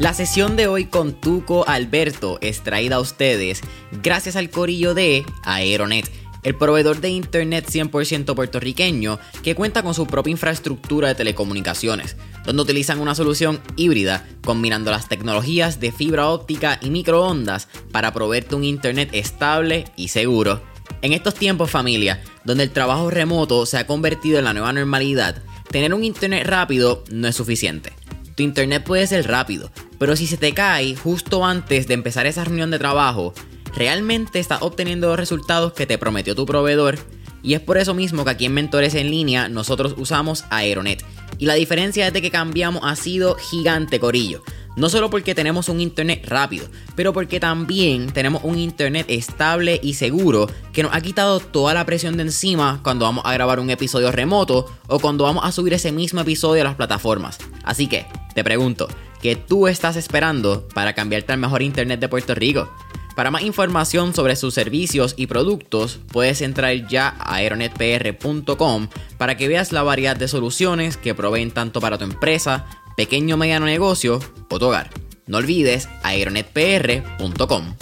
La sesión de hoy con Tuco Alberto es traída a ustedes gracias al corillo de Aeronet, el proveedor de Internet 100% puertorriqueño que cuenta con su propia infraestructura de telecomunicaciones, donde utilizan una solución híbrida combinando las tecnologías de fibra óptica y microondas para proveerte un Internet estable y seguro. En estos tiempos familia, donde el trabajo remoto se ha convertido en la nueva normalidad, tener un Internet rápido no es suficiente. Tu Internet puede ser rápido, pero si se te cae justo antes de empezar esa reunión de trabajo, ¿realmente estás obteniendo los resultados que te prometió tu proveedor? Y es por eso mismo que aquí en Mentores en línea nosotros usamos Aeronet. Y la diferencia desde que cambiamos ha sido gigante, Corillo. No solo porque tenemos un internet rápido, pero porque también tenemos un internet estable y seguro que nos ha quitado toda la presión de encima cuando vamos a grabar un episodio remoto o cuando vamos a subir ese mismo episodio a las plataformas. Así que, te pregunto, ¿qué tú estás esperando para cambiarte al mejor internet de Puerto Rico? Para más información sobre sus servicios y productos, puedes entrar ya a aeronetpr.com para que veas la variedad de soluciones que proveen tanto para tu empresa, pequeño o mediano negocio o tu hogar. No olvides aeronetpr.com.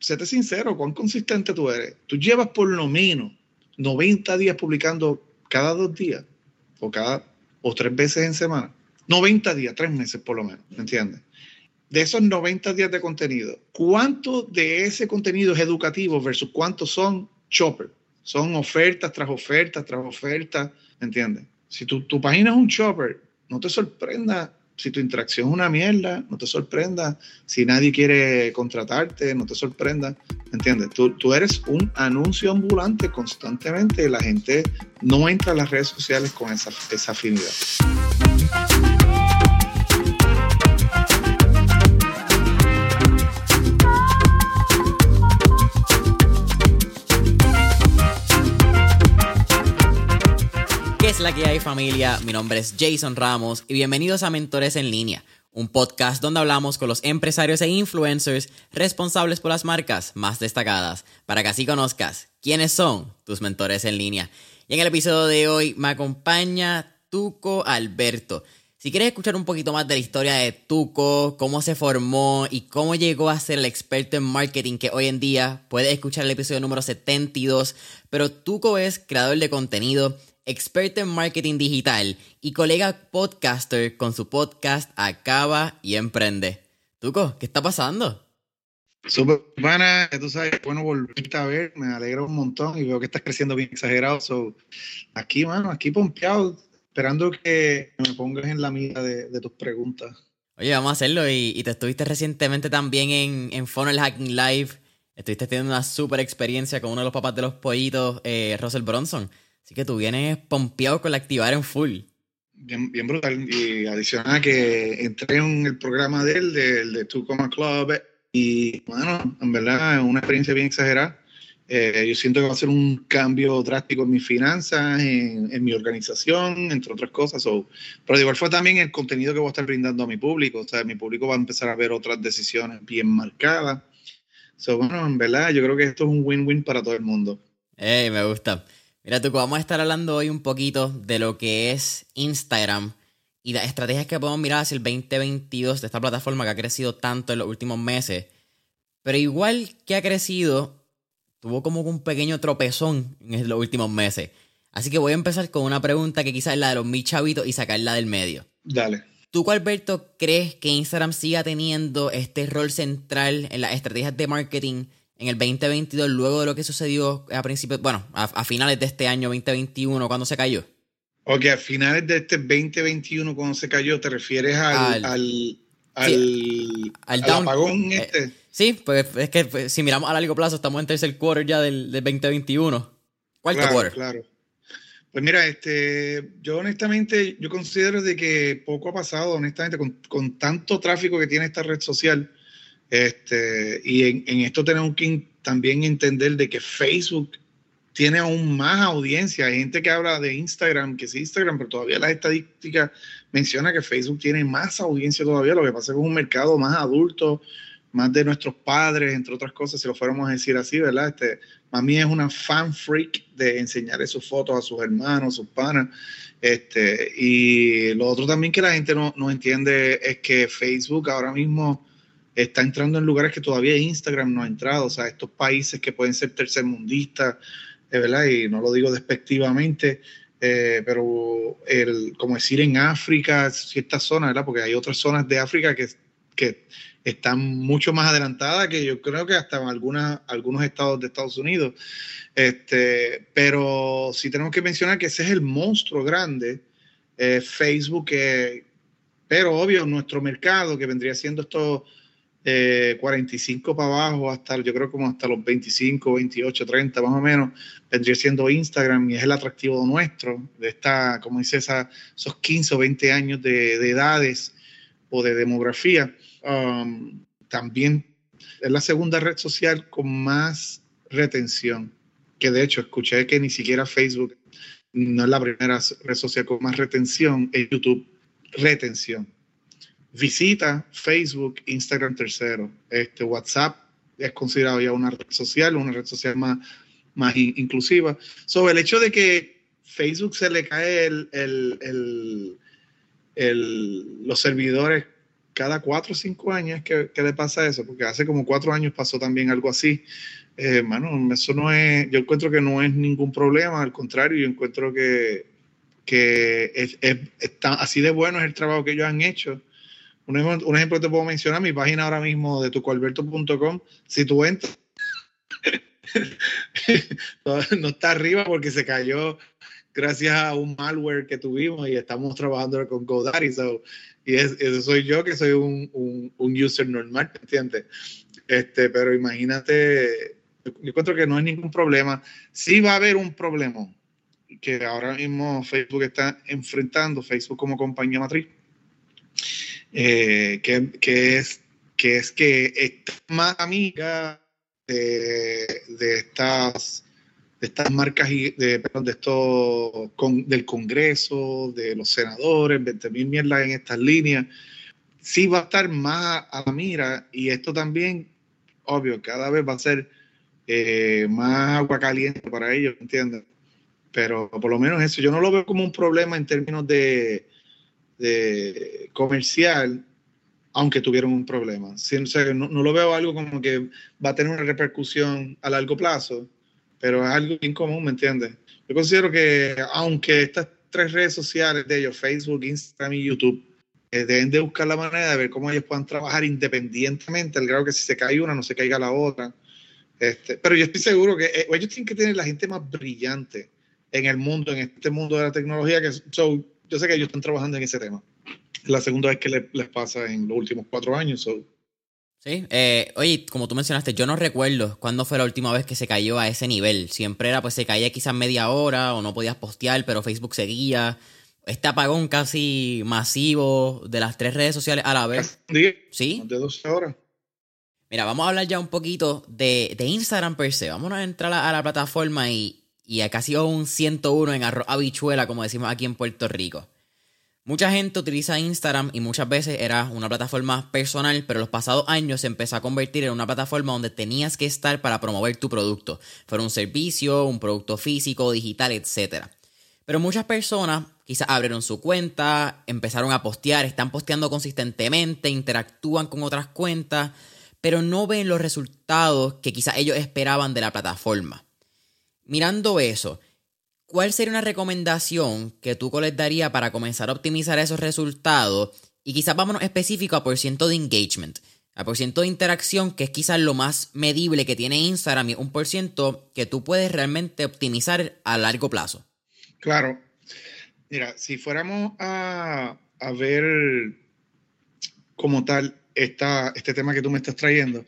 Séte sincero, cuán consistente tú eres. Tú llevas por lo menos 90 días publicando cada dos días o cada o tres veces en semana. 90 días, tres meses por lo menos, ¿me entiendes? De esos 90 días de contenido, ¿cuánto de ese contenido es educativo versus cuántos son chopper? Son ofertas tras ofertas tras ofertas, ¿me entiendes? Si tu, tu página es un chopper, no te sorprenda si tu interacción es una mierda, no te sorprenda. Si nadie quiere contratarte, no te sorprenda. ¿Entiendes? Tú, tú eres un anuncio ambulante constantemente y la gente no entra a las redes sociales con esa, esa afinidad. La hay familia? Mi nombre es Jason Ramos y bienvenidos a Mentores en línea, un podcast donde hablamos con los empresarios e influencers responsables por las marcas más destacadas, para que así conozcas quiénes son tus mentores en línea. Y en el episodio de hoy me acompaña Tuco Alberto. Si quieres escuchar un poquito más de la historia de Tuco, cómo se formó y cómo llegó a ser el experto en marketing que hoy en día, puedes escuchar el episodio número 72. Pero Tuco es creador de contenido, experto en marketing digital y colega podcaster con su podcast Acaba y Emprende. Tuco, ¿qué está pasando? Super buena, tú sabes, bueno volverte a ver, me alegra un montón y veo que estás creciendo bien exagerado. So, aquí, mano, aquí pompeado, esperando que me pongas en la mira de, de tus preguntas. Oye, vamos a hacerlo y, y te estuviste recientemente también en, en Funnel Hacking Live. Estuviste teniendo una super experiencia con uno de los papás de los pollitos, eh, Russell Bronson. Así que tú vienes pompeado con la activar en full. Bien, bien brutal. Y adicional a que entré en el programa de él, del de Two Coma Club, y bueno, en verdad es una experiencia bien exagerada. Eh, yo siento que va a ser un cambio drástico en mis finanzas, en, en mi organización, entre otras cosas. So, pero de igual forma también el contenido que voy a estar brindando a mi público. O sea, mi público va a empezar a ver otras decisiones bien marcadas. So, bueno, en verdad yo creo que esto es un win-win para todo el mundo. Ey, me gusta. Mira, tú, vamos a estar hablando hoy un poquito de lo que es Instagram y las estrategias que podemos mirar hacia el 2022 de esta plataforma que ha crecido tanto en los últimos meses. Pero igual que ha crecido, tuvo como un pequeño tropezón en los últimos meses. Así que voy a empezar con una pregunta que quizás es la de los mil chavitos y sacarla del medio. Dale. ¿Tú, Alberto, crees que Instagram siga teniendo este rol central en las estrategias de marketing en el 2022 luego de lo que sucedió a principios, bueno, a, a finales de este año 2021 cuando se cayó? Ok, a finales de este 2021 cuando se cayó, ¿te refieres al, Al- al, al, sí, al al down- apagón eh, este? Sí, pues es que pues, si miramos a largo plazo estamos en tercer quarter ya del, del 2021. Cuarto Claro, quarter. claro. Pues mira, este, yo honestamente, yo considero de que poco ha pasado, honestamente, con, con tanto tráfico que tiene esta red social, este, y en, en esto tenemos que también entender de que Facebook tiene aún más audiencia. Hay gente que habla de Instagram, que es Instagram, pero todavía las estadísticas mencionan que Facebook tiene más audiencia todavía. Lo que pasa es que es un mercado más adulto, más de nuestros padres, entre otras cosas, si lo fuéramos a decir así, ¿verdad? Este, mami es una fan freak de enseñar sus fotos a sus hermanos, sus panas. Este, y lo otro también que la gente no, no entiende es que Facebook ahora mismo está entrando en lugares que todavía Instagram no ha entrado, o sea, estos países que pueden ser tercermundistas, eh, ¿verdad? Y no lo digo despectivamente, eh, pero el, como decir en África, ciertas zonas, ¿verdad? Porque hay otras zonas de África que están mucho más adelantadas que yo creo que hasta algunas, algunos estados de Estados Unidos. Este, pero sí tenemos que mencionar que ese es el monstruo grande, eh, Facebook, pero obvio, nuestro mercado que vendría siendo estos 45 para abajo, hasta yo creo como hasta los 25, 28, 30 más o menos, vendría siendo Instagram y es el atractivo nuestro, de esta, como dice, esa, esos 15 o 20 años de, de edades o de demografía. Um, también es la segunda red social con más retención, que de hecho escuché que ni siquiera Facebook no es la primera red social con más retención, es YouTube, retención visita Facebook, Instagram tercero. Este, WhatsApp es considerado ya una red social, una red social más, más inclusiva. Sobre el hecho de que Facebook se le cae el, el, el, los servidores cada cuatro o cinco años, ¿qué, le pasa eso? Porque hace como cuatro años pasó también algo así. Eh, eso no es, yo encuentro que no es ningún problema, al contrario, yo encuentro que, que es, está, así de bueno es el trabajo que ellos han hecho un ejemplo, que te puedo mencionar, mi página ahora mismo de tucoalberto.com, si tú entras, no está arriba porque se cayó gracias a un malware que tuvimos y estamos trabajando con GoDaddy. Y eso soy yo que soy un, un, user normal, ¿entiendes? Este, pero imagínate, yo encuentro que no hay ningún problema. Sí va a haber un problema que ahora mismo Facebook está enfrentando, Facebook como compañía matriz eh, que, es, que es que más amiga de, estas de estas marcas de, de estos del Congreso, de los senadores, 20 mil mierdas en estas líneas, sí va a estar más a la mira y esto también, obvio, cada vez va a ser eh, más agua caliente para ellos, ¿entiendes? Pero por lo menos eso, yo no lo veo como un problema en términos de, comercial, aunque tuvieron un problema. no, no, lo veo algo como que va a tener una repercusión a largo plazo, pero es algo incomún, ¿me entiendes? Yo considero que aunque estas tres redes sociales de ellos, Facebook, Instagram y YouTube, eh, deben de buscar la manera de ver cómo ellos puedan trabajar independientemente, al grado que si se cae una, no se caiga la otra. Este, pero yo estoy seguro que eh, ellos tienen que tener la gente más brillante en el mundo, en este mundo de la tecnología, que son yo sé que ellos están trabajando en ese tema. Es la segunda vez que les pasa en los últimos cuatro años. Sí, eh, oye, como tú mencionaste, yo no recuerdo cuándo fue la última vez que se cayó a ese nivel. Siempre era, pues se caía quizás media hora o no podías postear, pero Facebook seguía. Este apagón casi masivo de las tres redes sociales a la vez. Sí. De 12 horas. Mira, vamos a hablar ya un poquito de, Instagram per se. Vamos a entrar a la plataforma y, y casi un 101 en arroz habichuela, como decimos aquí en Puerto Rico. Mucha gente utiliza Instagram y muchas veces era una plataforma personal, pero los pasados años se empezó a convertir en una plataforma donde tenías que estar para promover tu producto, fuera un servicio, un producto físico, digital, etc. Pero muchas personas quizás abrieron su cuenta, empezaron a postear, están posteando consistentemente, interactúan con otras cuentas, pero no ven los resultados que quizás ellos esperaban de la plataforma. Mirando eso, ¿cuál sería una recomendación que tú les daría para comenzar a optimizar esos resultados? Y quizás vámonos específico a por ciento de engagement, a por ciento de interacción, que es quizás lo más medible que tiene Instagram y un por ciento que tú puedes realmente optimizar a largo plazo. Claro. Mira, si fuéramos a, a ver como tal esta, este tema que tú me estás trayendo,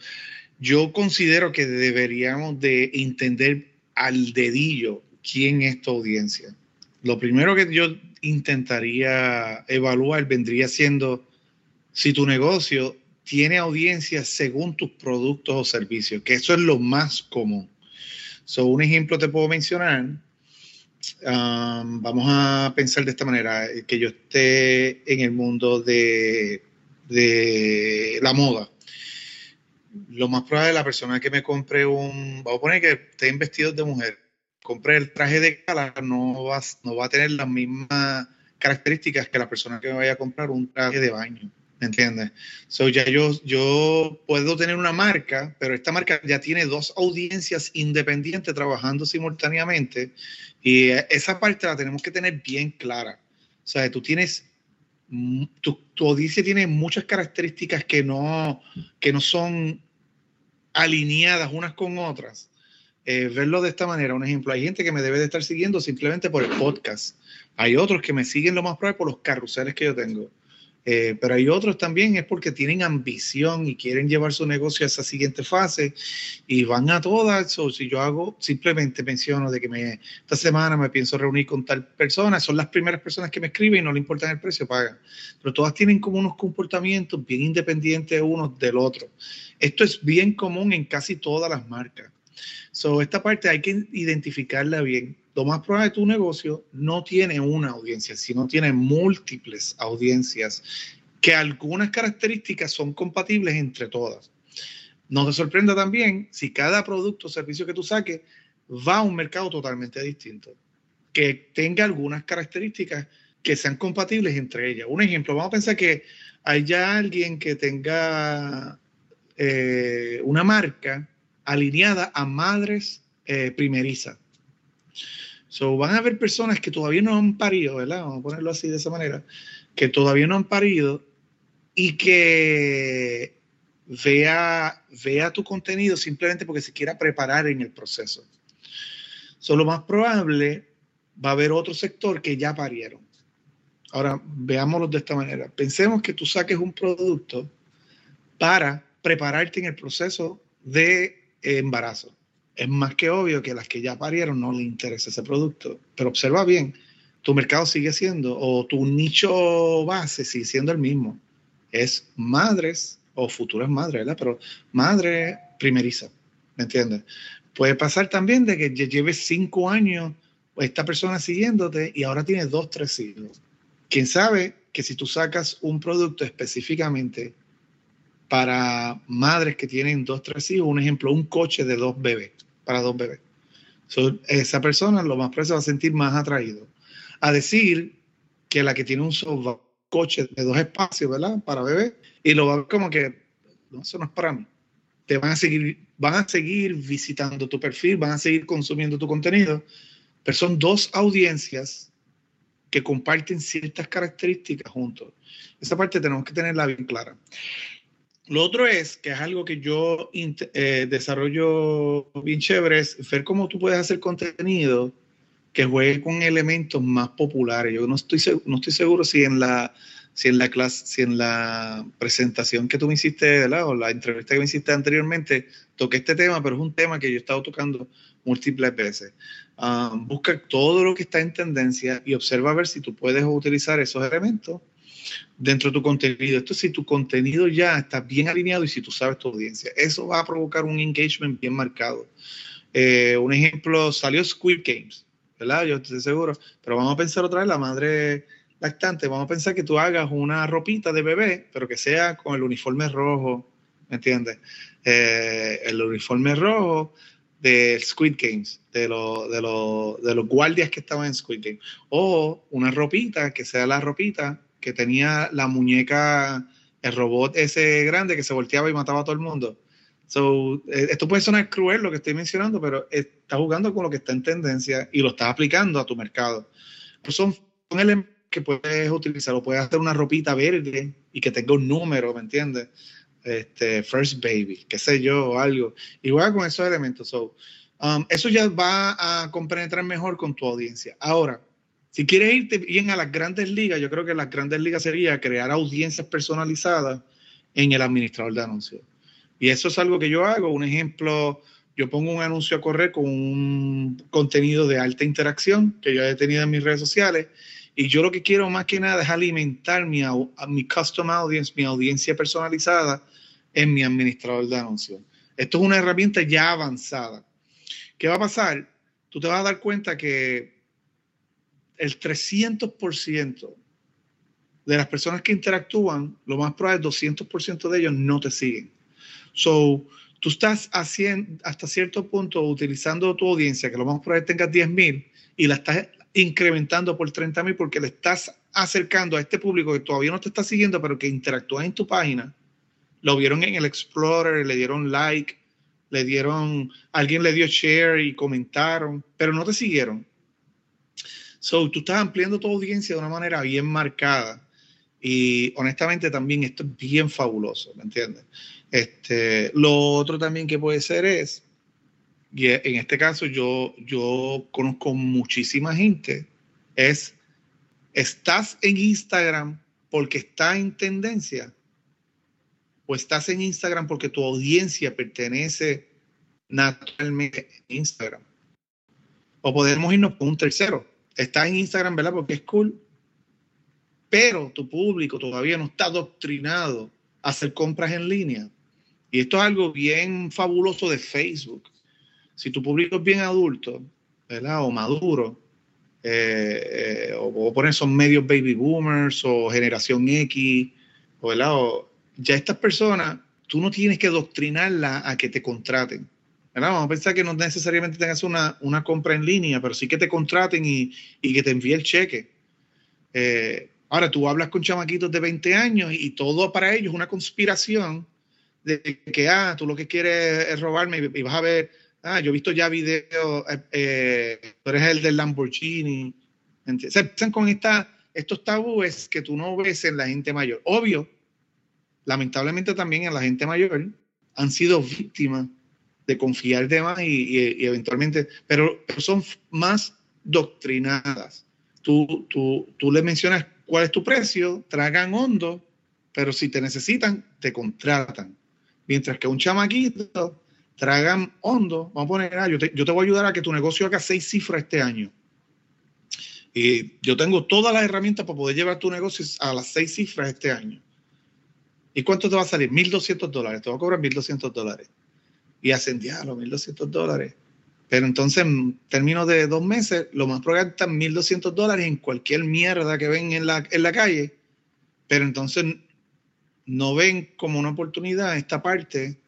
yo considero que deberíamos de entender al dedillo quién es tu audiencia. Lo primero que yo intentaría evaluar vendría siendo si tu negocio tiene audiencia según tus productos o servicios, que eso es lo más común. So, un ejemplo te puedo mencionar. Um, vamos a pensar de esta manera, que yo esté en el mundo de, la moda lo más probable la persona que me compre un, vamos a poner que esté en vestidos de mujer, compre el traje de gala, no va, no va a tener las mismas características que la persona que vaya a comprar un traje de baño. ¿Me entiendes? Ya yo, yo puedo tener una marca, pero esta marca ya tiene dos audiencias independientes trabajando simultáneamente y esa parte la tenemos que tener bien clara. O sea, tú tienes, tu, tu audiencia tiene muchas características que no, que no son alineadas unas con otras. Eh, verlo de esta manera, un ejemplo, hay gente que me debe de estar siguiendo simplemente por el podcast. Hay otros que me siguen lo más probable por los carruseles que yo tengo. Eh, pero hay otros también es porque tienen ambición y quieren llevar su negocio a esa siguiente fase y van a todas. O si yo hago, simplemente menciono de que me, esta semana me pienso reunir con tal persona, son las primeras personas que me escriben y no le importa el precio, pagan. Pero todas tienen como unos comportamientos bien independientes unos del otro. Esto es bien común en casi todas las marcas. So, esta parte hay que identificarla bien lo más probable tu negocio no tiene una audiencia, sino tiene múltiples audiencias que algunas características son compatibles entre todas. No te sorprenda también si cada producto o servicio que tú saques va a un mercado totalmente distinto, que tenga algunas características que sean compatibles entre ellas. Un ejemplo, vamos a pensar que hay alguien que tenga eh, una marca alineada a madres eh, primerizas So, van a haber personas que todavía no han parido, ¿verdad? Vamos a ponerlo así de esa manera, que todavía no han parido y que vea, vea tu contenido simplemente porque se quiera preparar en el proceso. So, lo más probable va a haber otro sector que ya parieron. Ahora, veámoslo de esta manera. Pensemos que tú saques un producto para prepararte en el proceso de embarazo es más que obvio que las que ya parieron no le interesa ese producto. Pero observa bien, tu mercado sigue siendo, o tu nicho base sigue siendo el mismo. Es madres o futuras madres, ¿verdad? Pero madre primeriza, ¿me entiendes? Puede pasar también de que lleves cinco años esta persona siguiéndote y ahora tienes dos, tres hijos. Quién sabe que si tú sacas un producto específicamente para madres que tienen dos, tres hijos, un ejemplo, un coche de dos bebés, para dos bebés. esa persona lo más se va a sentir más atraído a decir que la que tiene un coche de dos espacios, ¿verdad? Para bebés, y lo va a ver como que, no, eso no es para mí. Te van a seguir, van a seguir visitando tu perfil, van a seguir consumiendo tu contenido, pero son dos audiencias que comparten ciertas características juntos. Esa parte tenemos que tenerla bien clara. Lo otro es, que es algo que yo eh, desarrollo bien chévere, es ver cómo tú puedes hacer contenido que juegue con elementos más populares. Yo no estoy, no estoy seguro si en la si en la clase, si en la presentación que tú me hiciste, o la entrevista que me hiciste anteriormente, toqué este tema, pero es un tema que yo he estado tocando múltiples veces. Ah, busca todo lo que está en tendencia y observa a ver si tú puedes utilizar esos elementos dentro de tu contenido. Esto si tu contenido ya está bien alineado y si tú sabes tu audiencia. Eso va a provocar un engagement bien marcado. Eh, un ejemplo, salió Squid Games, ¿verdad? Yo estoy seguro. Pero vamos a pensar otra vez, la madre lactante, vamos a pensar que tú hagas una ropita de bebé, pero que sea con el uniforme rojo, ¿me entiendes? Eh, el uniforme rojo de Squid Games, de, de los guardias que estaban en Squid Games. O una ropita, que sea la ropita que tenía la muñeca, el robot ese grande que se volteaba y mataba a todo el mundo. So, eh, esto puede sonar cruel lo que estoy mencionando, pero está jugando con lo que está en tendencia y lo estás aplicando a tu mercado. Pues son, son elementos que puedes utilizar, o puedes hacer una ropita verde y que tenga un número, ¿me entiendes? Este, first baby, qué sé yo, o algo. Igual con esos elementos. So, um, eso ya va a compenetrar mejor con tu audiencia. Ahora, si quieres irte bien a las grandes ligas, yo creo que las grandes ligas sería crear audiencias personalizadas en el administrador de anuncios. Y eso es algo que yo hago. Un ejemplo, yo pongo un anuncio a correr con un contenido de alta interacción que yo he tenido en mis redes sociales. Y yo lo que quiero más que nada es alimentar mi, mi custom audience, mi audiencia personalizada en mi administrador de anuncios. Esto es una herramienta ya avanzada. ¿Qué va a pasar? Tú te vas a dar cuenta que el 300% de las personas que interactúan, lo más probable es 200% de ellos no te siguen. So, tú estás haciendo hasta cierto punto utilizando tu audiencia, que lo más probable tengas 10 mil, y la estás incrementando por 30 mil porque le estás acercando a este público que todavía no te está siguiendo, pero que interactúa en tu página, lo vieron en el Explorer, le dieron like, le dieron, alguien le dio share y comentaron, pero no te siguieron. So, tú estás ampliando tu audiencia de una manera bien marcada. Y honestamente también esto es bien fabuloso, ¿me entiendes? Este, lo otro también que puede ser es, y en este caso yo, yo conozco muchísima gente, es, estás en Instagram porque está en tendencia o estás en Instagram porque tu audiencia pertenece naturalmente a Instagram. O podemos irnos con un tercero. Estás en Instagram, ¿verdad? Porque es cool, pero tu público todavía no está adoctrinado a hacer compras en línea. Y esto es algo bien fabuloso de Facebook. Si tu público es bien adulto, ¿verdad? O maduro, eh, eh, o, poner son medios baby boomers o generación X, o, ¿verdad? ya estas personas, tú no tienes que doctrinarlas a que te contraten. Vamos a pensar que no necesariamente tengas una, una compra en línea, pero sí que te contraten y, y que te envíe el cheque. Eh, ahora, tú hablas con chamaquitos de 20 años y, todo para ellos es una conspiración de que, ah, tú lo que quieres es robarme y, vas a ver, ah, yo he visto ya videos, eh, eh, tú eres el del Lamborghini. Se empiezan con esta, estos tabúes que tú no ves en la gente mayor. Obvio, lamentablemente también en la gente mayor han sido víctimas de confiar de más y, eventualmente, pero, son más doctrinadas. Tú, tú, tú le mencionas cuál es tu precio, tragan hondo, pero si te necesitan, te contratan. Mientras que un chamaquito tragan hondo, vamos a poner, ah, yo, te, yo te voy a ayudar a que tu negocio haga seis cifras este año. Y yo tengo todas las herramientas para poder llevar tu negocio a las seis cifras este año. ¿Y cuánto te va a salir? 1.200 dólares. Te va a cobrar 1.200 dólares. Y ascendía a los 1.200 dólares. Pero entonces, en términos de dos meses, lo más probable es que están 1.200 dólares en cualquier mierda que ven en la, en la calle. Pero entonces no ven como una oportunidad esta parte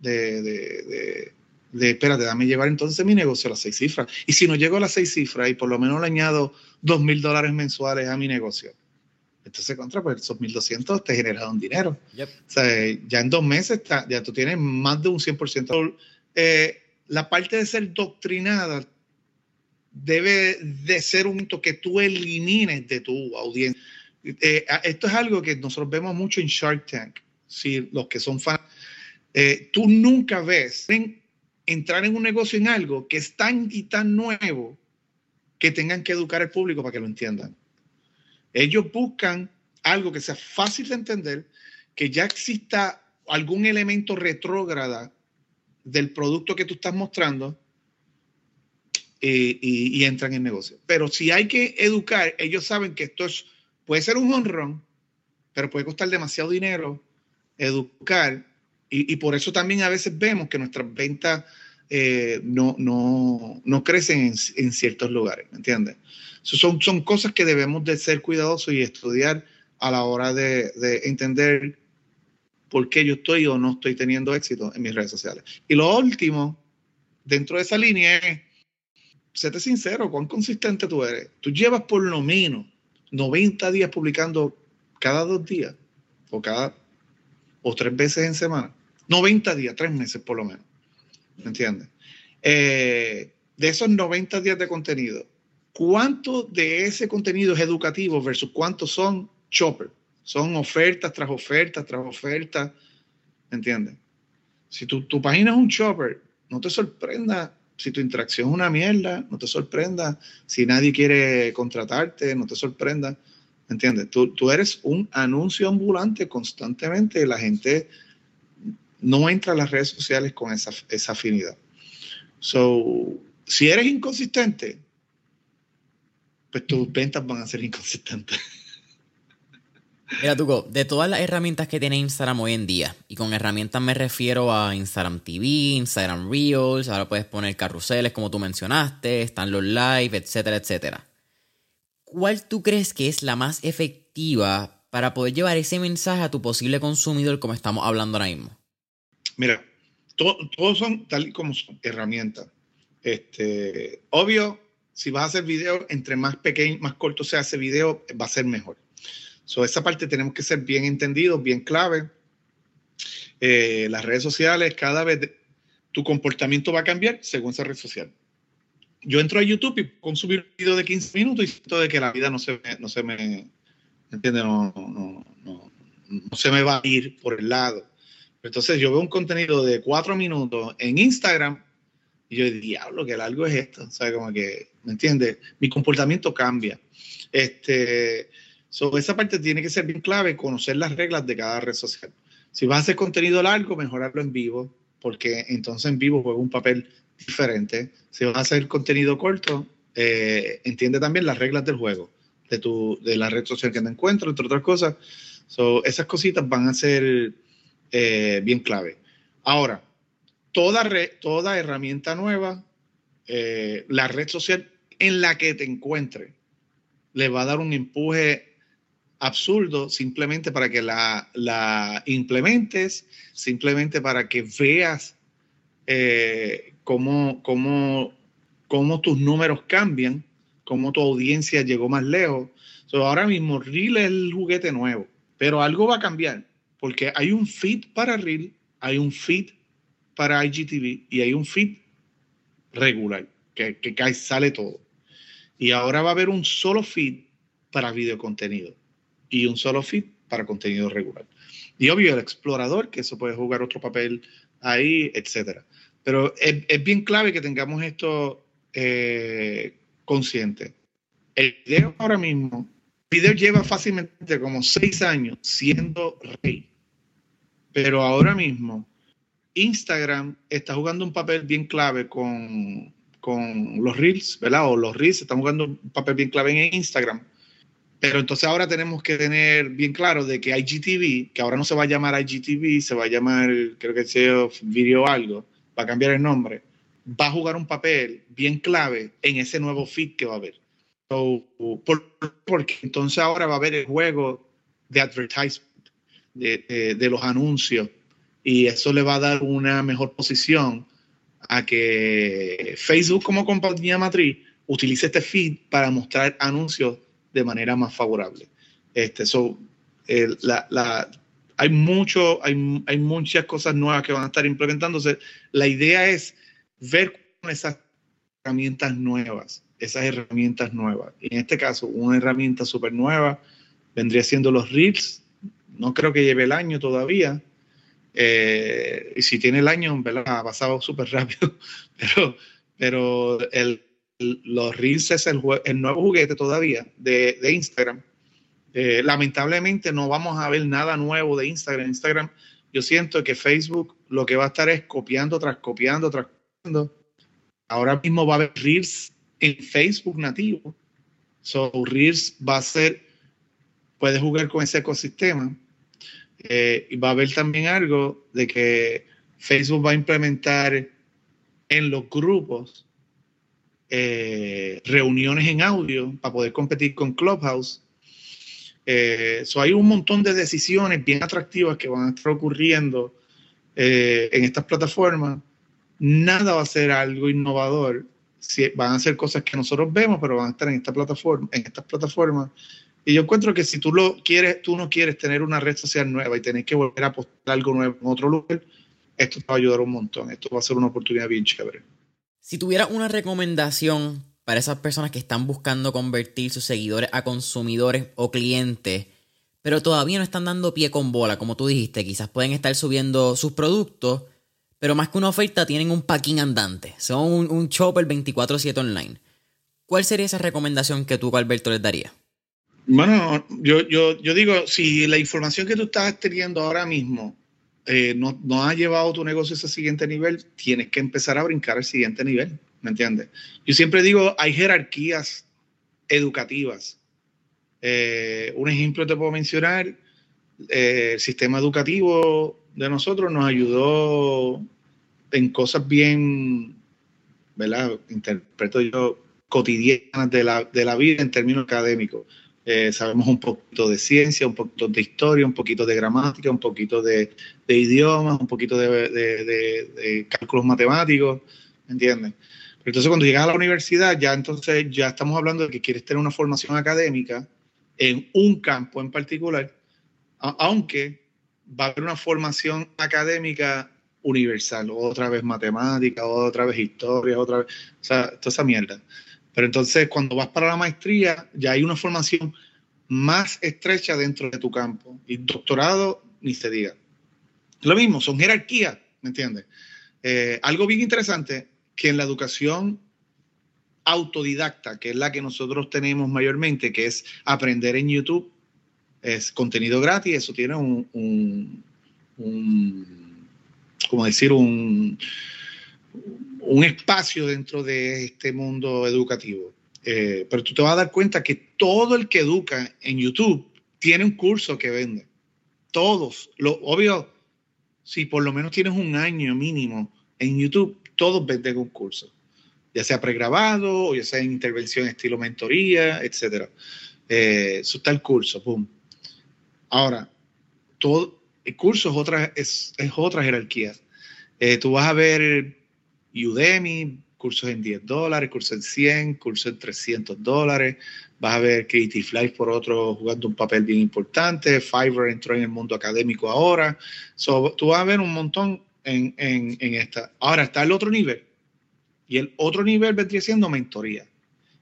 de, de, de, de, espérate, dame llevar entonces mi negocio a las seis cifras. Y si no llego a las seis cifras y por lo menos le añado dos mil dólares mensuales a mi negocio, entonces, contra, pues esos 1.200 te generaron dinero. O sea, ya en dos meses ya tú tienes más de un 100%. Eh, la parte de ser doctrinada debe de ser un hito que tú elimines de tu audiencia. Eh, esto es algo que nosotros vemos mucho en Shark Tank, si los que son fans. Eh, tú nunca ves entrar en un negocio en algo que es tan y tan nuevo que tengan que educar al público para que lo entiendan. Ellos buscan algo que sea fácil de entender, que ya exista algún elemento retrógrada del producto que tú estás mostrando eh, y, entran en negocio. Pero si hay que educar, ellos saben que esto es, puede ser un honrón, pero puede costar demasiado dinero educar y, por eso también a veces vemos que nuestras ventas eh, no, no, no, crecen en, en, ciertos lugares, ¿me entiendes? Son, son cosas que debemos de ser cuidadosos y estudiar a la hora de, de entender por qué yo estoy o no estoy teniendo éxito en mis redes sociales. Y lo último, dentro de esa línea es, séte sincero, cuán consistente tú eres. Tú llevas por lo menos 90 días publicando cada dos días o cada o tres veces en semana. 90 días, tres meses por lo menos. ¿Me entiendes? Eh, de esos 90 días de contenido, ¿cuánto de ese contenido es educativo versus cuántos son chopper? Son ofertas tras ofertas tras ofertas, ¿entiendes? Si tu, tu página es un chopper, no te sorprenda si tu interacción es una mierda, no te sorprenda si nadie quiere contratarte, no te sorprenda, ¿entiendes? Tú, tú eres un anuncio ambulante constantemente la gente no entra a las redes sociales con esa, esa afinidad. So, si eres inconsistente, pues tus ventas van a ser inconsistentes. Mira, Tuco, de todas las herramientas que tiene Instagram hoy en día, y con herramientas me refiero a Instagram TV, Instagram Reels, ahora puedes poner carruseles como tú mencionaste, están los live, etcétera, etcétera. ¿Cuál tú crees que es la más efectiva para poder llevar ese mensaje a tu posible consumidor como estamos hablando ahora mismo? Mira, todos son tal y como son herramientas. Este, obvio, si vas a hacer video, entre más pequeño, más corto sea ese video, va a ser mejor. So, esa parte tenemos que ser bien entendidos, bien clave. Eh, las redes sociales, cada vez tu comportamiento va a cambiar según esa red social. Yo entro a YouTube y puedo subir un video de 15 minutos y siento de que la vida no se me, no se me, ¿entiendes? No, no, no, no se me va a ir por el lado. Entonces yo veo un contenido de 4 minutos en Instagram y yo, diablo, qué largo es esto. O sea, como que, ¿me entiendes? Mi comportamiento cambia. Este, So, esa parte tiene que ser bien clave, conocer las reglas de cada red social. Si vas a hacer contenido largo, mejorarlo en vivo, porque entonces en vivo juega un papel diferente. Si vas a hacer contenido corto, eh, entiende también las reglas del juego, de, tu, de la red social que te encuentras, entre otras cosas. So, esas cositas van a ser eh, bien clave. Ahora, toda, herramienta nueva, eh, la red social en la que te encuentres, le va a dar un empuje absurdo simplemente para que la, implementes, simplemente para que veas eh, cómo, tus números cambian, cómo tu audiencia llegó más lejos. ahora mismo Reel es el juguete nuevo, pero algo va a cambiar, porque hay un feed para Reel, hay un feed para IGTV y hay un feed regular, que, que cae, sale todo. Y ahora va a haber un solo feed para video contenido y un solo feed para contenido regular. Y obvio, el explorador, que eso puede jugar otro papel ahí, etcétera. Pero es, bien clave que tengamos esto eh, consciente. El video ahora mismo, el video lleva fácilmente como seis años siendo rey. Pero ahora mismo, Instagram está jugando un papel bien clave con, con los Reels, ¿verdad? O los Reels están jugando un papel bien clave en Instagram pero entonces ahora tenemos que tener bien claro de que IGTV, que ahora no se va a llamar IGTV, se va a llamar, creo que sea video algo, va a cambiar el nombre, va a jugar un papel bien clave en ese nuevo feed que va a haber. porque entonces ahora va a haber el juego de advertisement, de, de los anuncios, y eso le va a dar una mejor posición a que Facebook como compañía matriz utilice este feed para mostrar anuncios de manera más favorable. Este, so, la, hay, mucho, hay, hay muchas cosas nuevas que van a estar implementándose. La idea es ver esas herramientas nuevas, esas herramientas nuevas. Y en este caso, una herramienta súper nueva vendría siendo los Reels. No creo que lleve el año todavía. Eh, y si tiene el año, ¿verdad? ha pasado súper rápido. Pero, pero el, los Reels es el, nuevo juguete todavía de, Instagram. Eh, lamentablemente no vamos a ver nada nuevo de Instagram. Instagram, yo siento que Facebook lo que va a estar es copiando tras copiando tras copiando. Ahora mismo va a haber Reels en Facebook nativo. So Reels va a ser, puede jugar con ese ecosistema. Eh, va a haber también algo de que Facebook va a implementar en los grupos eh, reuniones en audio para poder competir con Clubhouse. Eh, hay un montón de decisiones bien atractivas que van a estar ocurriendo eh, en estas plataformas. Nada va a ser algo innovador. Van a ser cosas que nosotros vemos, pero van a estar en esta plataforma, en estas plataformas. Y yo encuentro que si tú lo quieres, tú no quieres tener una red social nueva y tenés que volver a apostar algo nuevo en otro lugar, esto te va a ayudar un montón. Esto va a ser una oportunidad bien chévere. Si tuviera una recomendación para esas personas que están buscando convertir sus seguidores a consumidores o clientes, pero todavía no están dando pie con bola, como tú dijiste, quizás pueden estar subiendo sus productos, pero más que una oferta tienen un packing andante, son un, un chopper 24/7 online. ¿Cuál sería esa recomendación que tú, Alberto, les darías? Bueno, yo, yo, yo digo, si la información que tú estás teniendo ahora mismo eh, no, no has llevado tu negocio a ese siguiente nivel, tienes que empezar a brincar al siguiente nivel, ¿me entiendes? Yo siempre digo, hay jerarquías educativas. Eh, un ejemplo te puedo mencionar, eh, el sistema educativo de nosotros nos ayudó en cosas bien, ¿verdad? Interpreto yo, cotidianas de la, de la vida en términos académicos. Eh, sabemos un poquito de ciencia, un poquito de historia, un poquito de gramática, un poquito de, idiomas, un poquito de, cálculos matemáticos, ¿entiendes? Pero entonces cuando llegas a la universidad, ya entonces ya estamos hablando de que quieres tener una formación académica en un campo en particular, aunque va a haber una formación académica universal, otra vez matemática, otra vez historia, otra vez, o sea, toda esa mierda. Pero entonces cuando vas para la maestría, ya hay una formación más estrecha dentro de tu campo. Y doctorado, ni se diga. Lo mismo, son jerarquías, ¿me entiendes? Eh, algo bien interesante, que en la educación autodidacta, que es la que nosotros tenemos mayormente, que es aprender en YouTube, es contenido gratis, eso tiene un, un, un como decir, un, un espacio dentro de este mundo educativo. Eh, pero tú te vas a dar cuenta que todo el que educa en YouTube tiene un curso que vende. Todos. Lo obvio, si por lo menos tienes un año mínimo en YouTube, todos venden un curso. Ya sea pregrabado o ya sea en intervención estilo mentoría, etc. Eh, eso está el curso, boom. Ahora, todo el curso es otra, es, otra jerarquía. Eh, tú vas a ver Udemy, cursos en 10 dólares, cursos en 100, cursos en 300 dólares. Vas a ver Creative Life por otro jugando un papel bien importante. Fiverr entró en el mundo académico ahora. tú vas a ver un montón en, en, en, esta. Ahora está el otro nivel. Y el otro nivel vendría siendo mentoría.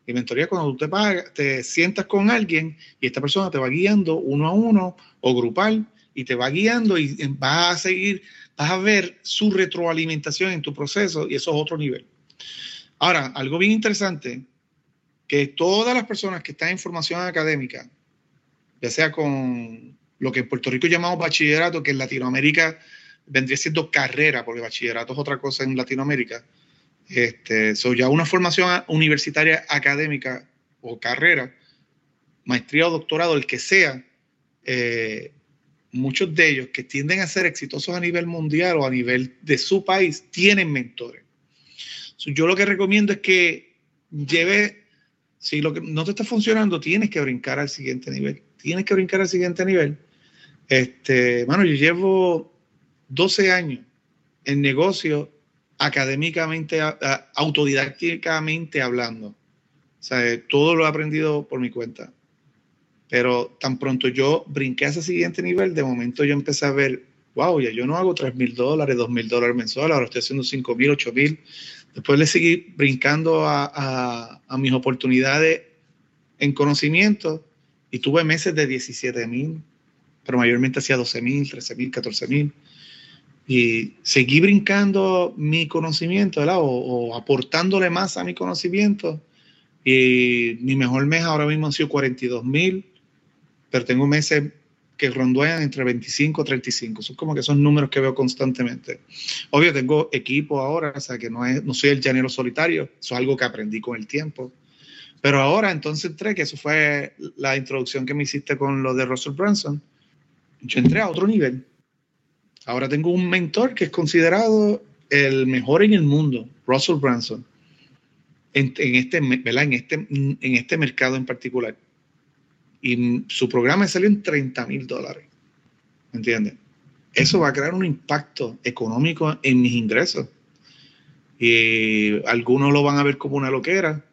Y mentoría cuando tú te, pagas, te sientas con alguien y esta persona te va guiando uno a uno o grupal y te va guiando y vas a seguir vas a ver su retroalimentación en tu proceso y eso es otro nivel. Ahora, algo bien interesante, que todas las personas que están en formación académica, ya sea con lo que en Puerto Rico llamamos bachillerato, que en Latinoamérica vendría siendo carrera, porque bachillerato es otra cosa en Latinoamérica, este, so ya una formación universitaria académica o carrera, maestría o doctorado, el que sea, eh, muchos de ellos que tienden a ser exitosos a nivel mundial o a nivel de su país tienen mentores. yo lo que recomiendo es que lleve, si lo que no te está funcionando, tienes que brincar al siguiente nivel. Tienes que brincar al siguiente nivel. Este, bueno, yo llevo 12 años en negocio académicamente, autodidácticamente hablando. O sea, todo lo he aprendido por mi cuenta. Pero tan pronto yo brinqué a ese siguiente nivel, de momento yo empecé a ver, wow, ya yo no hago 3 mil dólares, 2 mil dólares mensuales, ahora estoy haciendo 5 mil, 8 mil. Después le seguí brincando a, a, mis oportunidades en conocimiento y tuve meses de 17 mil, pero mayormente hacía 12 mil, 13 mil, 14 mil. Y seguí brincando mi conocimiento, ¿verdad? O, o, aportándole más a mi conocimiento. Y mi mejor mes ahora mismo ha sido 42 mil pero tengo meses que rondean entre 25 y 35. Son como que son números que veo constantemente. Obvio, tengo equipo ahora, o sea que no, es, no soy el llanero solitario, eso es algo que aprendí con el tiempo. Pero ahora entonces entré, que eso fue la introducción que me hiciste con lo de Russell Branson, yo entré a otro nivel. Ahora tengo un mentor que es considerado el mejor en el mundo, Russell Branson, en, en este, En, este, en este mercado en particular y su programa salió en 30 mil dólares. ¿Me entiendes? Eso va a crear un impacto económico en mis ingresos. Y algunos lo van a ver como una loquera,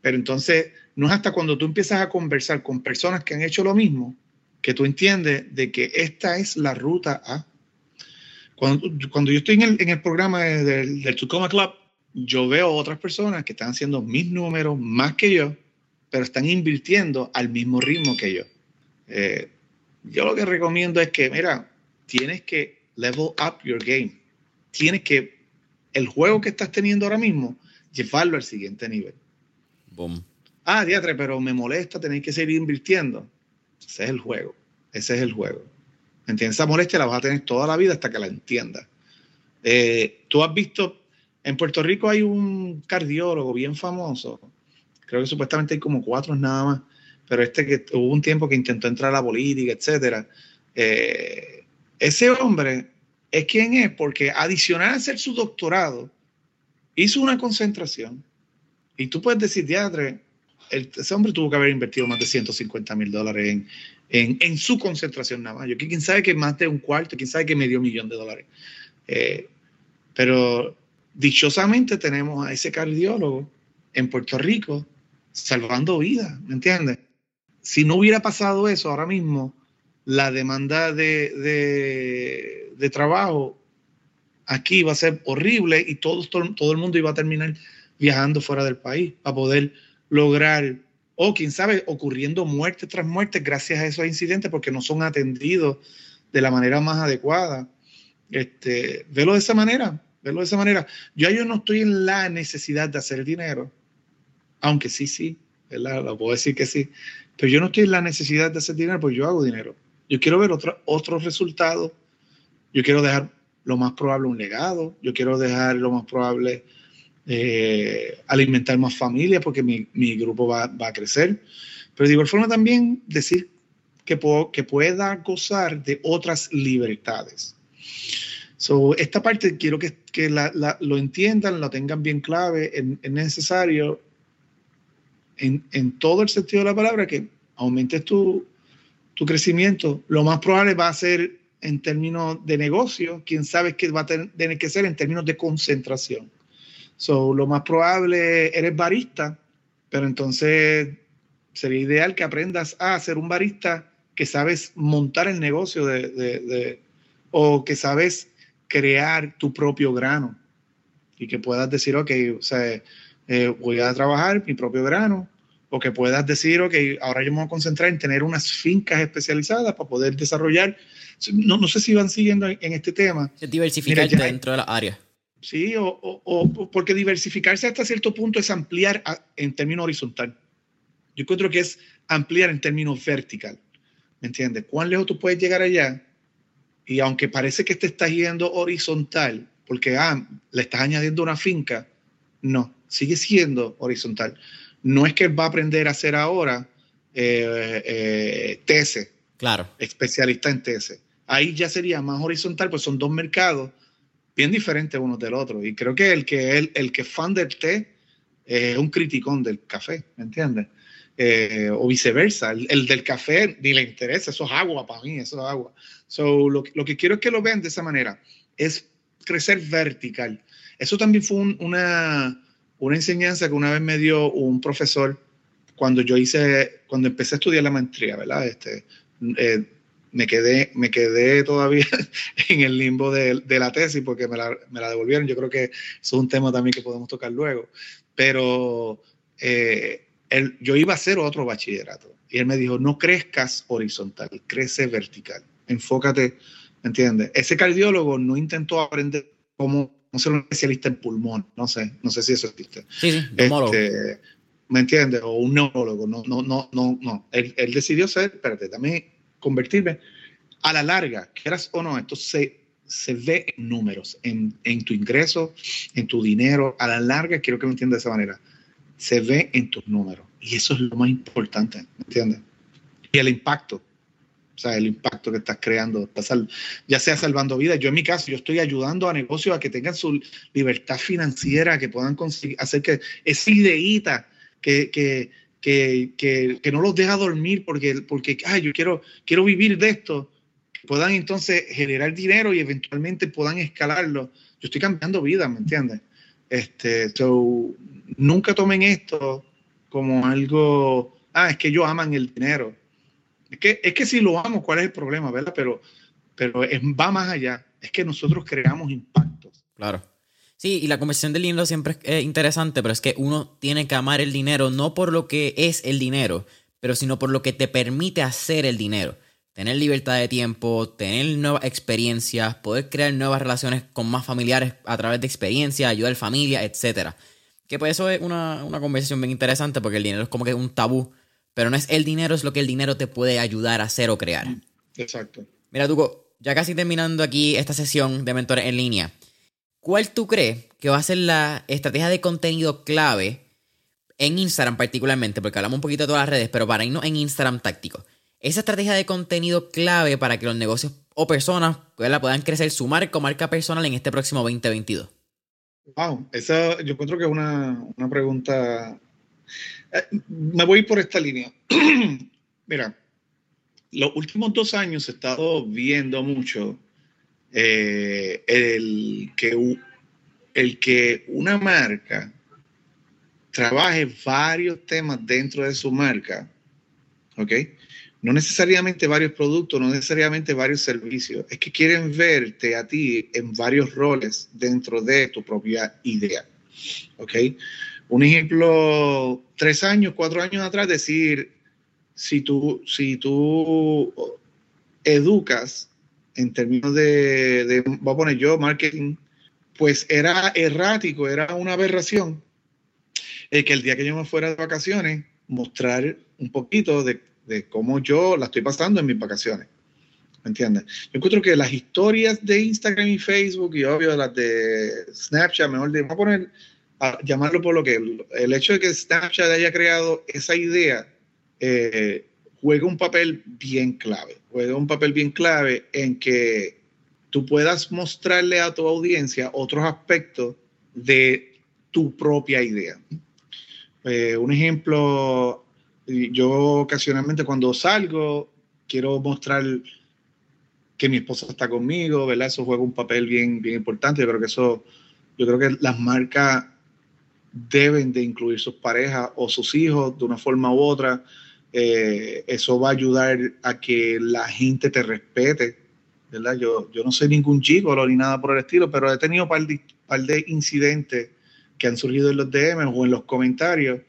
pero entonces no es hasta cuando tú empiezas a conversar con personas que han hecho lo mismo que tú entiendes de que esta es la ruta A. Cuando, yo estoy en el, en el programa del, del Tucoma Club, yo veo otras personas que están haciendo mis números más que yo pero están invirtiendo al mismo ritmo que yo. Eh, yo lo que recomiendo es que, mira, tienes que level up your game. Tienes que, el juego que estás teniendo ahora mismo, llevarlo al siguiente nivel. Boom. Ah, diatre, pero me molesta tener que seguir invirtiendo. Ese es el juego. Ese es el juego. ¿Entiendes? Esa molestia la vas a tener toda la vida hasta que la entiendas. Eh, Tú has visto, en Puerto Rico hay un cardiólogo bien famoso creo que supuestamente hay como cuatro nada más, pero este que hubo un tiempo que intentó entrar a la política, etcétera. Eh, ese hombre es quien es porque adicional a hacer su doctorado, hizo una concentración y tú puedes decir, diadre, ese hombre tuvo que haber invertido más de 150 mil dólares en, en, su concentración nada más. Yo, quién sabe que más de un cuarto, quién sabe que medio millón de dólares. Eh, pero dichosamente tenemos a ese cardiólogo en Puerto Rico salvando vidas, ¿me entiendes? Si no hubiera pasado eso ahora mismo, la demanda de, de, trabajo aquí va a ser horrible y todo, todo, el mundo iba a terminar viajando fuera del país para poder lograr, o quién sabe, ocurriendo muerte tras muerte gracias a esos incidentes porque no son atendidos de la manera más adecuada. Este, velo de esa manera, velo de esa manera. Yo, yo no estoy en la necesidad de hacer dinero, aunque sí, sí, ¿verdad? Lo puedo decir que sí, pero yo no estoy en la necesidad de hacer dinero porque yo hago dinero. Yo quiero ver otros otros resultados. Yo quiero dejar lo más probable un legado. Yo quiero dejar lo más probable eh, alimentar más familias porque mi, mi grupo va, va, a crecer. Pero de igual forma también decir que, puedo, que pueda gozar de otras libertades. So, esta parte quiero que, que la, la, lo entiendan, lo tengan bien clave. Es necesario en, en, todo el sentido de la palabra que aumentes tu, tu crecimiento. Lo más probable va a ser en términos de negocio, quién sabe qué va a tener que ser en términos de concentración. So, lo más probable eres barista, pero entonces sería ideal que aprendas a ser un barista que sabes montar el negocio de, de, o que sabes crear tu propio grano y que puedas decir, ok, o sea, eh, voy a trabajar mi propio grano, o que puedas decir, ok, ahora yo me voy a concentrar en tener unas fincas especializadas para poder desarrollar no, no sé si van siguiendo en, este tema. Es diversificarte dentro de la área. Sí, o, o, porque diversificarse hasta cierto punto es ampliar en términos horizontal. Yo encuentro que es ampliar en términos vertical. ¿Me entiendes? ¿Cuán lejos tú puedes llegar allá? Y aunque parece que te estás yendo horizontal, porque ah, le estás añadiendo una finca, no, sigue siendo horizontal. No es que va a aprender a hacer ahora eh, eh, TS, claro. especialista en TS ahí ya sería más horizontal, pues son dos mercados bien diferentes unos del otro. Y creo que el que, el, el que es fan del té es un criticón del café, ¿me entiendes? Eh, o viceversa, el, del café ni le interesa, eso es agua para mí, eso es agua. So, lo, lo que quiero es que lo vean de esa manera, es crecer vertical. Eso también fue una, una enseñanza que una vez me dio un profesor cuando yo hice, cuando empecé a estudiar la maestría, ¿verdad? Este, eh, me quedé, me quedé todavía en el limbo de, la tesis porque me la, me la, devolvieron. Yo creo que eso es un tema también que podemos tocar luego. Pero eh, él, yo iba a hacer otro bachillerato y él me dijo, no crezcas horizontal, crece vertical. Enfócate, ¿me entiendes? Ese cardiólogo no intentó aprender cómo, ser un especialista en pulmón, no sé, no sé si eso existe. Sí, sí, este, ¿Me entiendes? O un neurólogo, no, no, no, no, no. Él, él decidió ser, espérate, también convertirme, a la larga, quieras o no, esto se, se ve en números, en, en, tu ingreso, en tu dinero. A la larga, quiero que me entiendas de esa manera. Se ve en tus números. Y eso es lo más importante, ¿me entiendes? Y el impacto. Sea, el impacto que estás creando, ya sea salvando vidas. Yo en mi caso, yo estoy ayudando a negocios a que tengan su libertad financiera, que puedan conseguir, hacer que esa ideita que, que, que, que, que, no los deja dormir porque, porque ay, yo quiero, quiero vivir de esto, puedan entonces generar dinero y eventualmente puedan escalarlo. Yo estoy cambiando vida, ¿me entiendes? Este, so, nunca tomen esto como algo, ah, es que ellos aman el dinero. Es que, es que si lo amo, ¿cuál es el problema, verdad? Pero, pero va más allá. Es que nosotros creamos impactos. Claro. Sí, y la conversación del dinero siempre es eh, interesante, pero es que uno tiene que amar el dinero no por lo que es el dinero, pero sino por lo que te permite hacer el dinero. Tener libertad de tiempo, tener nuevas experiencias, poder crear nuevas relaciones con más familiares a través de experiencia, ayudar familia, etc. Que pues eso es una, una conversación bien interesante porque el dinero es como que un tabú, pero no es el dinero, es lo que el dinero te puede ayudar a hacer o crear. Exacto. Mira, Tuco, ya casi terminando aquí esta sesión de mentores en línea. ¿Cuál tú crees que va a ser la estrategia de contenido clave en Instagram particularmente? Porque hablamos un poquito de todas las redes, pero para irnos en Instagram táctico. Esa estrategia de contenido clave para que los negocios o personas puedan crecer su marca o marca personal en este próximo 2022. Wow, esa yo encuentro que es una, una pregunta me voy por esta línea. Mira, los últimos dos años he estado viendo mucho eh, el, que, el que una marca trabaje varios temas dentro de su marca, ¿ok? No necesariamente varios productos, no necesariamente varios servicios, es que quieren verte a ti en varios roles dentro de tu propia idea, ¿ok? Un ejemplo, tres años, cuatro años atrás, decir, si tú, si tú educas en términos de, de, a poner yo, marketing, pues era errático, era una aberración. El que el día que yo me fuera de vacaciones, mostrar un poquito de, de cómo yo la estoy pasando en mis vacaciones. ¿Me entiendes? Yo encuentro que las historias de Instagram y Facebook y obvio las de Snapchat, mejor de, voy a poner llamarlo por lo que el hecho de que Snapchat haya creado esa idea eh, juega un papel bien clave, juega un papel bien clave en que tú puedas mostrarle a tu audiencia otros aspectos de tu propia idea. Eh, un ejemplo, yo ocasionalmente cuando salgo quiero mostrar que mi esposa está conmigo, ¿verdad? Eso juega un papel bien, bien importante. Yo creo que eso, yo creo que las marcas deben de incluir sus parejas o sus hijos de una forma u otra. Eh, eso va a ayudar a que la gente te respete, ¿verdad? Yo, yo no soy ningún chico ni nada por el estilo, pero he tenido un par de, par de incidentes que han surgido en los DM o en los comentarios.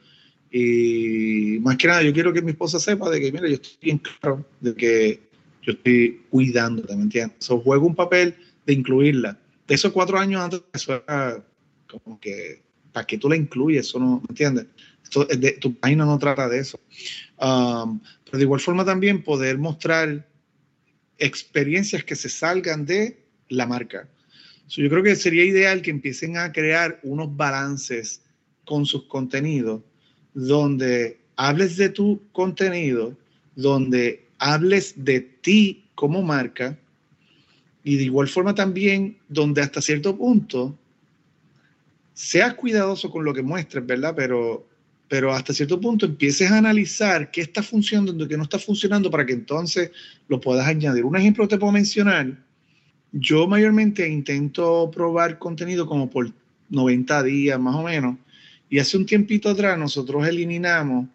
Y más que nada, yo quiero que mi esposa sepa de que, mira, yo estoy bien claro de que yo estoy cuidándote, ¿me entiendes? Eso juego un papel de incluirla. De esos cuatro años antes, eso era como que ¿para qué tú la incluyes? Eso no, ¿me entiendes? tu página no trata de eso. Um, pero de igual forma también poder mostrar experiencias que se salgan de la marca. yo creo que sería ideal que empiecen a crear unos balances con sus contenidos, donde hables de tu contenido, donde hables de ti como marca, y de igual forma también donde hasta cierto punto seas cuidadoso con lo que muestres, ¿verdad? Pero, pero hasta cierto punto empieces a analizar qué está funcionando y qué no está funcionando para que entonces lo puedas añadir. Un ejemplo te puedo mencionar. Yo mayormente intento probar contenido como por 90 días más o menos. Y hace un tiempito atrás nosotros eliminamos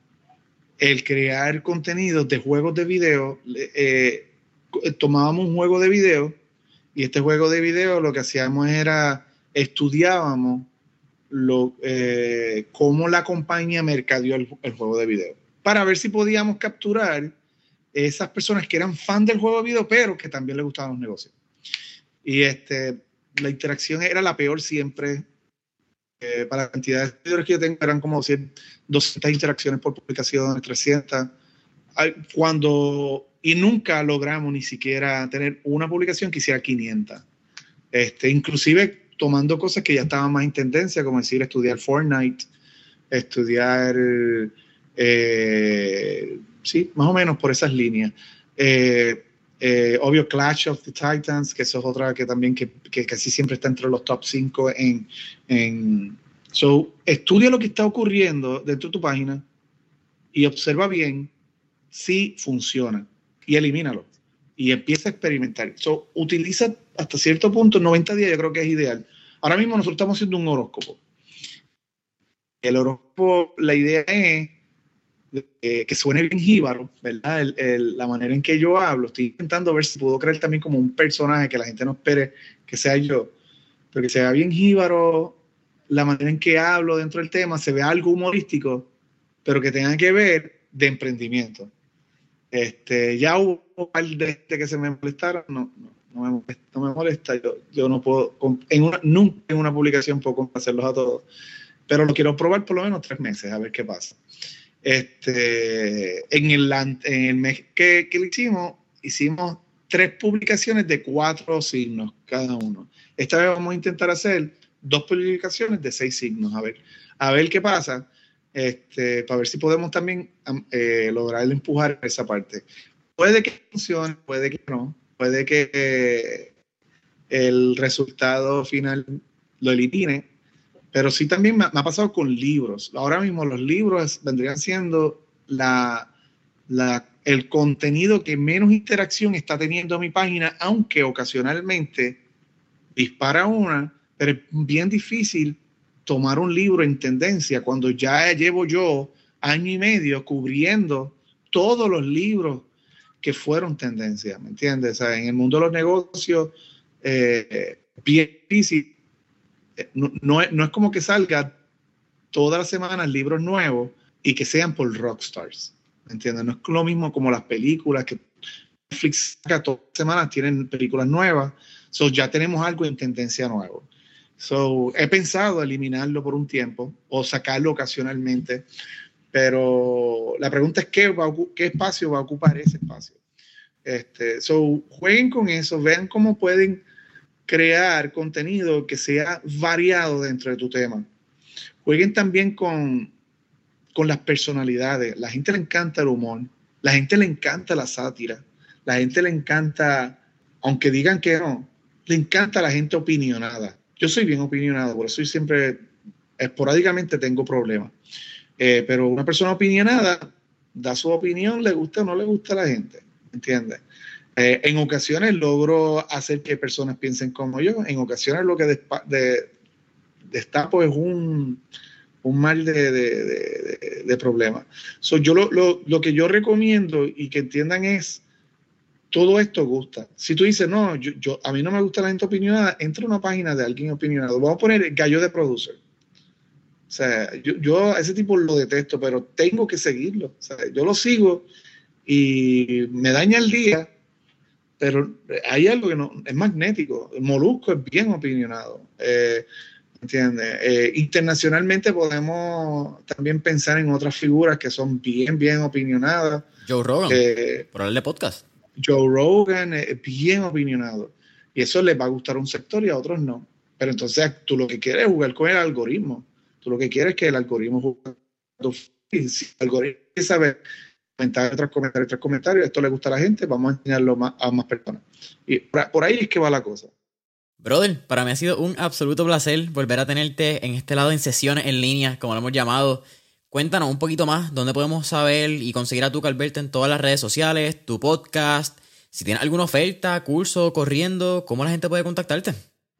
el crear contenido de juegos de video. Eh, tomábamos un juego de video y este juego de video lo que hacíamos era estudiábamos lo, eh, cómo la compañía mercadeó el, juego de video, para ver si podíamos capturar esas personas que eran fan del juego de video, pero que también les gustaban los negocios. Y este, la interacción era la peor siempre. Eh, para la cantidad de seguidores que yo tengo, eran como 100, 200 interacciones por publicación, 300. Cuando, y nunca logramos ni siquiera tener una publicación que hiciera 500. Este, inclusive tomando cosas que ya estaban más en tendencia, como decir estudiar Fortnite, estudiar, eh, sí, más o menos por esas líneas. Eh, eh, obvio Clash of the Titans, que eso es otra que también que, casi siempre está entre los top 5 en, en... So, estudia lo que está ocurriendo dentro de tu página y observa bien si funciona y elimínalo y empieza a experimentar. So, utiliza hasta cierto punto, 90 días yo creo que es ideal. Ahora mismo nosotros estamos haciendo un horóscopo. El horóscopo, la idea es que suene bien jíbaro, ¿verdad? la manera en que yo hablo, estoy intentando ver si puedo crear también como un personaje que la gente no espere que sea yo, pero que sea bien jíbaro, la manera en que hablo dentro del tema, se vea algo humorístico, pero que tenga que ver de emprendimiento. Este, ya hubo un par de que se me molestaron, no, no, me molesta, no me molesta. Yo, yo no puedo, en una, nunca en una publicación puedo complacerlos a todos, pero lo quiero probar por lo menos tres meses, a ver qué pasa. Este, en, el, en el mes que, que le hicimos, hicimos tres publicaciones de cuatro signos cada uno. Esta vez vamos a intentar hacer dos publicaciones de seis signos, a ver, a ver qué pasa este, para ver si podemos también eh, lograr empujar esa parte. Puede que funcione, puede que no, puede que el resultado final lo elimine, Pero sí también me, ha pasado con libros. Ahora mismo los libros vendrían siendo la, la, el contenido que menos interacción está teniendo mi página, aunque ocasionalmente dispara una, pero es bien difícil tomar un libro en tendencia cuando ya llevo yo año y medio cubriendo todos los libros que fueron tendencia, ¿me entiendes? en el mundo de los negocios, eh, difícil. Eh, no, es, como que salga todas las semanas libros nuevos y que sean por rockstars, ¿me entiendes? No es lo mismo como las películas que Netflix saca todas las semanas tienen películas nuevas, so ya tenemos algo en tendencia nuevo. So, he pensado eliminarlo por un tiempo o sacarlo ocasionalmente pero la pregunta es qué, espacio va a ocupar ese espacio. Este, so, jueguen con eso, vean cómo pueden crear contenido que sea variado dentro de tu tema. Jueguen también con, con las personalidades. La gente le encanta el humor, la gente le encanta la sátira, la gente le encanta, aunque digan que no, le encanta la gente opinionada. Yo soy bien opinionado, por eso siempre, esporádicamente tengo problemas. Eh, pero una persona opinionada da su opinión, le gusta o no le gusta a la gente, ¿entiendes? Eh, en ocasiones logro hacer que personas piensen como yo, en ocasiones lo que de, destapo es un, mal de, de, de problemas. yo lo, lo, que yo recomiendo y que entiendan es, todo esto gusta. Si tú dices, no, yo, yo, a mí no me gusta la gente opinionada, entra a una página de alguien opinionado. Vamos a poner gallo de producer o sea, yo, yo a ese tipo lo detesto, pero tengo que seguirlo. O sea, yo lo sigo y me daña el día, pero hay algo que no, es magnético. El Molusco es bien opinionado. Eh, ¿Entiendes? Eh, internacionalmente podemos también pensar en otras figuras que son bien, bien opinionadas. Joe Rogan, eh, por el de podcast. Joe Rogan es bien opinionado. Y eso les va a gustar a un sector y a otros no. Pero entonces tú lo que quieres es jugar con el algoritmo. Tú lo que quieres es que el algoritmo si el algoritmo sabe comentar tras comentarios tras comentarios, esto le gusta a la gente, vamos a enseñarlo a más personas. Y por ahí es que va la cosa. Brother, para mí ha sido un absoluto placer volver a tenerte en este lado en sesiones en línea, como lo hemos llamado. Cuéntanos un poquito más dónde podemos saber y conseguir a tu Calberto en todas las redes sociales, tu podcast, si tienes alguna oferta, curso, corriendo, cómo la gente puede contactarte.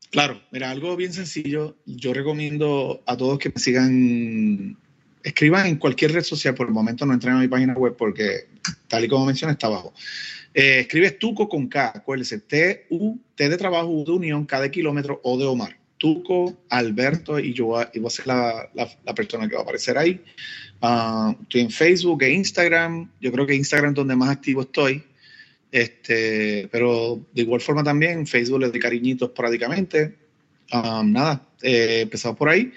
Claro, mira, algo bien sencillo. Yo recomiendo a todos que me sigan, escriban en cualquier red social. Por el momento no entren a mi página web porque, tal y como mencioné, está abajo. Eh, escribes Tuco con K, acuérdese, T-U, T de trabajo, U de unión, K de kilómetro, O de Omar. Tuco, Alberto y yo voy a ser la, persona que va a aparecer ahí. Ah, estoy en Facebook e Instagram. Yo creo que Instagram es donde más activo estoy. Este, pero de igual forma también Facebook le doy cariñitos prácticamente. Um, nada, eh, empezamos por ahí.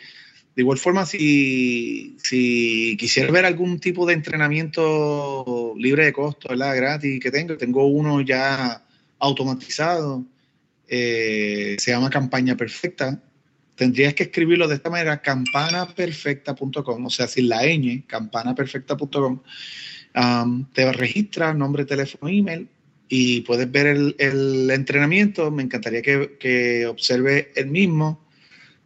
De igual forma, si, si quisiera ver algún tipo de entrenamiento libre de costo, ¿verdad? gratis que tengo, tengo uno ya automatizado, eh, se llama Campaña Perfecta. Tendrías que escribirlo de esta manera, campanaperfecta.com, o sea, sin la ñ, campanaperfecta.com. Um, te registra nombre, teléfono, email y puedes ver el, entrenamiento. Me encantaría que, observe el mismo,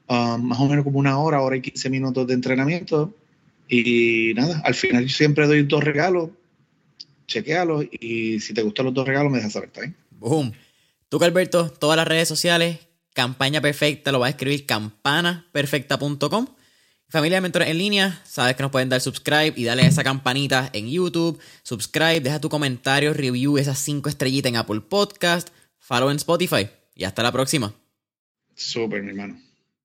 más o menos como una hora, hora y 15 minutos de entrenamiento. Y nada, al final yo siempre doy dos regalos, chequealos y si te gustan los dos regalos me dejas saber, ¿está Boom. Tú, Alberto, todas las redes sociales, campaña perfecta, lo vas a escribir campanaperfecta.com Familia de Mentores en línea, sabes que nos pueden dar subscribe y darle a esa campanita en YouTube. Subscribe, deja tu comentario, review, esas cinco estrellitas en Apple Podcast, follow en Spotify y hasta la próxima. Súper, mi hermano.